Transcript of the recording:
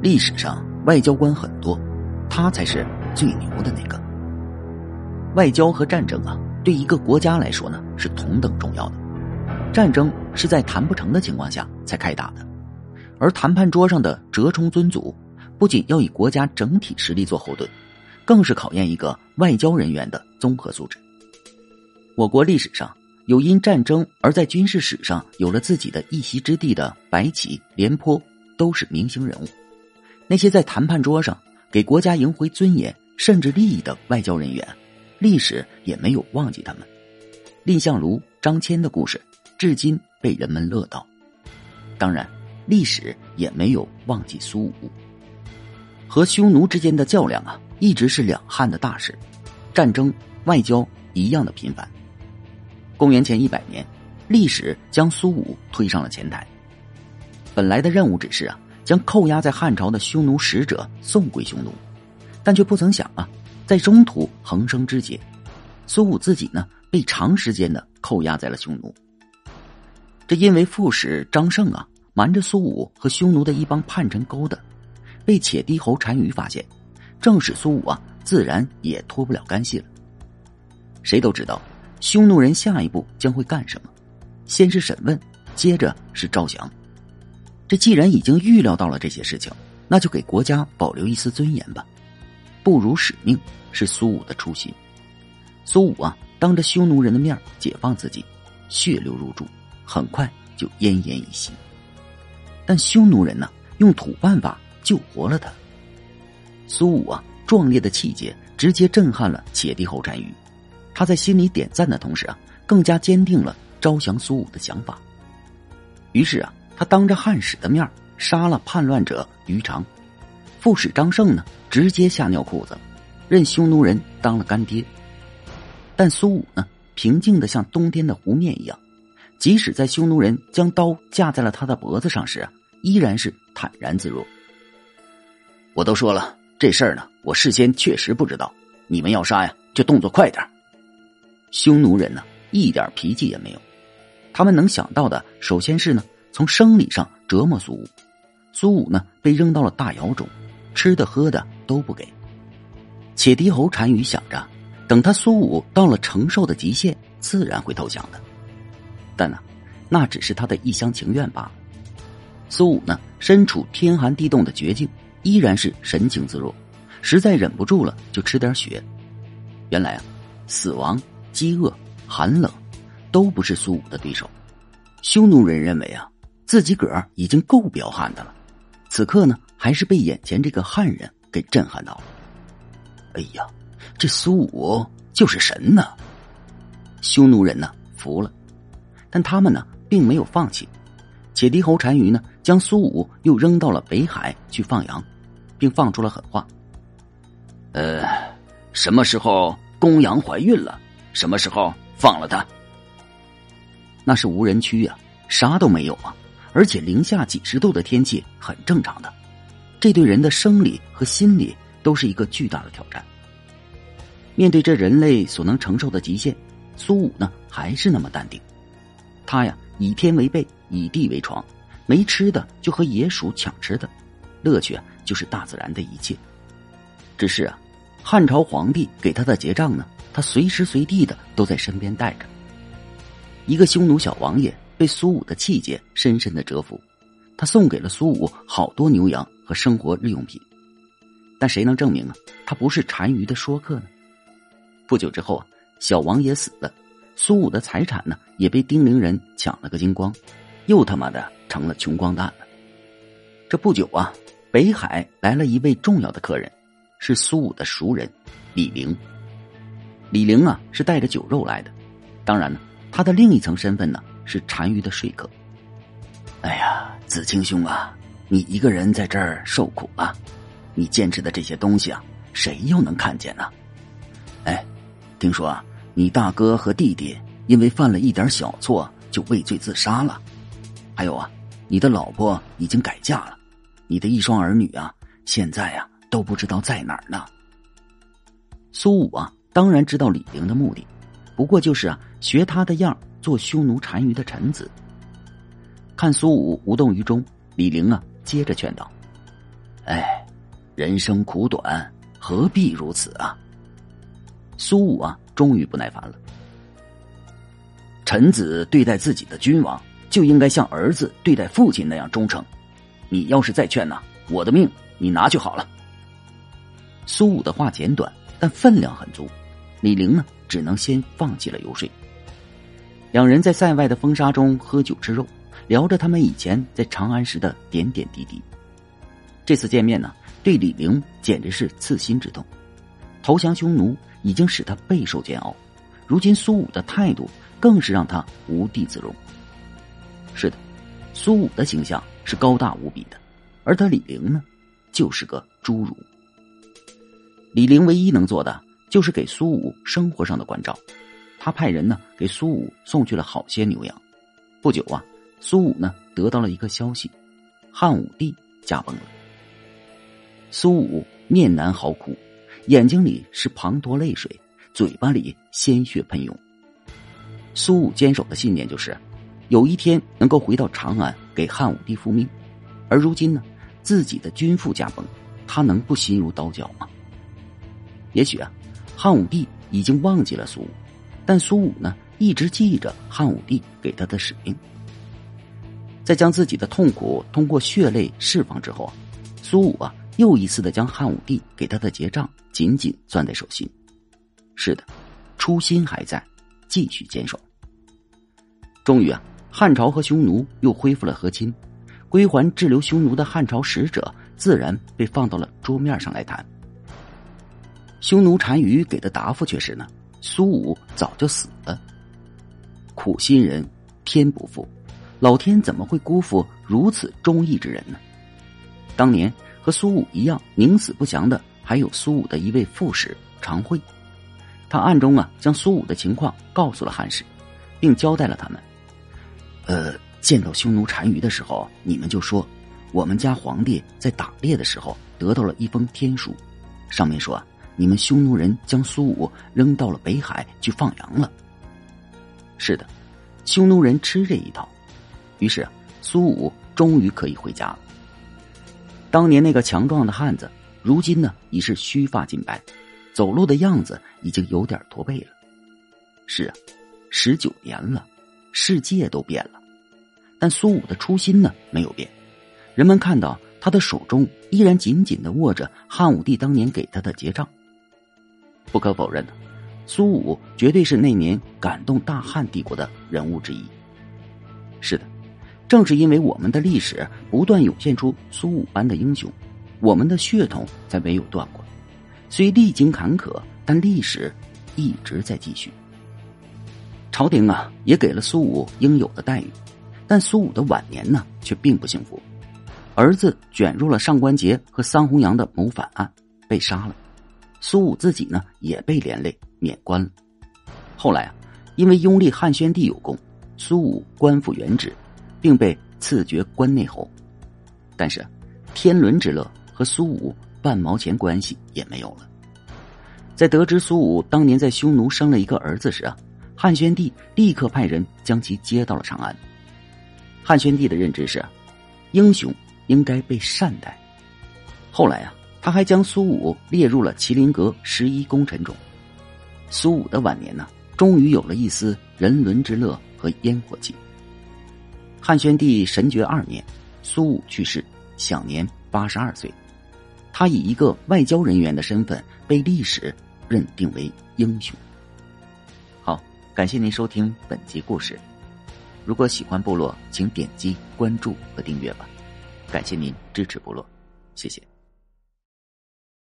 历史上外交官很多，他才是最牛的那个。外交和战争啊，对一个国家来说呢是同等重要的。战争是在谈不成的情况下才开打的，而谈判桌上的折冲尊祖，不仅要以国家整体实力做后盾，更是考验一个外交人员的综合素质。我国历史上有因战争而在军事史上有了自己的一席之地的白起、廉颇，都是明星人物。那些在谈判桌上给国家赢回尊严甚至利益的外交人员，历史也没有忘记他们。蔺相如、张骞的故事。至今被人们乐道，当然，历史也没有忘记苏武。和匈奴之间的较量啊，一直是两汉的大事，战争、外交一样的频繁。公元前一百年，历史将苏武推上了前台。本来的任务只是啊，将扣押在汉朝的匈奴使者送归匈奴，但却不曾想啊，在中途横生枝节，苏武自己呢，被长时间的扣押在了匈奴。这因为副使张胜啊瞒着苏武和匈奴的一帮叛臣勾搭，被且低侯单于发现，正使苏武啊自然也脱不了干系了。谁都知道匈奴人下一步将会干什么，先是审问，接着是招降。这既然已经预料到了这些事情，那就给国家保留一丝尊严吧，不辱使命是苏武的初心。苏武啊当着匈奴人的面解放自己，血流如注。很快就奄奄一息，但匈奴人呢，用土办法救活了他。苏武啊，壮烈的气节直接震撼了且帝侯单于，他在心里点赞的同时啊，更加坚定了招降苏武的想法。于是啊，他当着汉使的面杀了叛乱者于长，副使张胜呢，直接吓尿裤子，认匈奴人当了干爹。但苏武呢，平静的像冬天的湖面一样。即使在匈奴人将刀架在了他的脖子上时，依然是坦然自若。我都说了，这事儿呢，我事先确实不知道。你们要杀呀，就动作快点。匈奴人呢，一点脾气也没有，他们能想到的，首先是呢，从生理上折磨苏武。苏武呢，被扔到了大窑中，吃的喝的都不给。且敌侯单于想着，等他苏武到了承受的极限，自然会投降的。但呢，那只是他的一厢情愿罢了。苏武呢，身处天寒地冻的绝境，依然是神情自若。实在忍不住了，就吃点血。原来啊，死亡、饥饿、寒冷，都不是苏武的对手。匈奴人认为啊，自己个儿已经够彪悍的了，此刻呢，还是被眼前这个汉人给震撼到了。哎呀，这苏武就是神呐！匈奴人呢，服了。但他们呢，并没有放弃。且敌侯单于呢，将苏武又扔到了北海去放羊，并放出了狠话：“呃，什么时候公羊怀孕了，什么时候放了他？”那是无人区啊，啥都没有啊，而且零下几十度的天气很正常的。这对人的生理和心理都是一个巨大的挑战。面对这人类所能承受的极限，苏武呢，还是那么淡定。他呀，以天为被，以地为床，没吃的就和野鼠抢吃的，乐趣啊就是大自然的一切。只是啊，汉朝皇帝给他的结账呢，他随时随地的都在身边带着。一个匈奴小王爷被苏武的气节深深的折服，他送给了苏武好多牛羊和生活日用品。但谁能证明啊，他不是单于的说客呢？不久之后啊，小王爷死了。苏武的财产呢，也被丁零人抢了个精光，又他妈的成了穷光蛋了。这不久啊，北海来了一位重要的客人，是苏武的熟人李陵。李陵啊，是带着酒肉来的。当然呢，他的另一层身份呢，是单于的说客。哎呀，子清兄啊，你一个人在这儿受苦啊，你坚持的这些东西啊，谁又能看见呢？哎，听说啊。你大哥和弟弟因为犯了一点小错就畏罪自杀了，还有啊，你的老婆已经改嫁了，你的一双儿女啊，现在啊都不知道在哪儿呢。苏武啊，当然知道李陵的目的，不过就是啊学他的样做匈奴单于的臣子。看苏武无动于衷，李陵啊接着劝道：“哎，人生苦短，何必如此啊！苏武啊，终于不耐烦了。臣子对待自己的君王，就应该像儿子对待父亲那样忠诚。你要是再劝呢，我的命你拿去好了。苏武的话简短，但分量很足。李陵呢，只能先放弃了游说。两人在塞外的风沙中喝酒吃肉，聊着他们以前在长安时的点点滴滴。这次见面呢，对李陵简直是刺心之痛。投降匈奴已经使他备受煎熬，如今苏武的态度更是让他无地自容。是的，苏武的形象是高大无比的，而他李陵呢，就是个侏儒。李陵唯一能做的就是给苏武生活上的关照，他派人呢给苏武送去了好些牛羊。不久啊，苏武呢得到了一个消息，汉武帝驾崩了。苏武面难嚎哭。眼睛里是滂沱泪水，嘴巴里鲜血喷涌。苏武坚守的信念就是，有一天能够回到长安给汉武帝复命。而如今呢，自己的君父驾崩，他能不心如刀绞吗？也许啊，汉武帝已经忘记了苏武，但苏武呢，一直记着汉武帝给他的使命。在将自己的痛苦通过血泪释放之后，苏武啊。又一次的将汉武帝给他的结账紧紧攥在手心。是的，初心还在，继续坚守。终于啊，汉朝和匈奴又恢复了和亲，归还滞留匈奴的汉朝使者自然被放到了桌面上来谈。匈奴单于给的答复却是呢，苏武早就死了。苦心人天不负，老天怎么会辜负如此忠义之人呢？当年。和苏武一样宁死不降的，还有苏武的一位副使常惠，他暗中啊将苏武的情况告诉了汉使，并交代了他们：呃，见到匈奴单于的时候，你们就说，我们家皇帝在打猎的时候得到了一封天书，上面说你们匈奴人将苏武扔到了北海去放羊了。是的，匈奴人吃这一套，于是苏武终于可以回家了。当年那个强壮的汉子，如今呢已是须发尽白，走路的样子已经有点驼背了。是啊，十九年了，世界都变了，但苏武的初心呢没有变。人们看到他的手中依然紧紧的握着汉武帝当年给他的结账。不可否认的，苏武绝对是那年感动大汉帝国的人物之一。是的。正是因为我们的历史不断涌现出苏武般的英雄，我们的血统才没有断过。虽历经坎坷，但历史一直在继续。朝廷啊，也给了苏武应有的待遇，但苏武的晚年呢，却并不幸福。儿子卷入了上官桀和桑弘羊的谋反案，被杀了；苏武自己呢，也被连累免官了。后来啊，因为拥立汉宣帝有功，苏武官复原职。并被赐爵关内侯，但是天伦之乐和苏武半毛钱关系也没有了。在得知苏武当年在匈奴生了一个儿子时啊，汉宣帝立刻派人将其接到了长安。汉宣帝的认知是，英雄应该被善待。后来啊，他还将苏武列入了麒麟阁十一功臣中。苏武的晚年呢，终于有了一丝人伦之乐和烟火气。汉宣帝神爵二年，苏武去世，享年八十二岁。他以一个外交人员的身份被历史认定为英雄。好，感谢您收听本集故事。如果喜欢部落，请点击关注和订阅吧。感谢您支持部落，谢谢。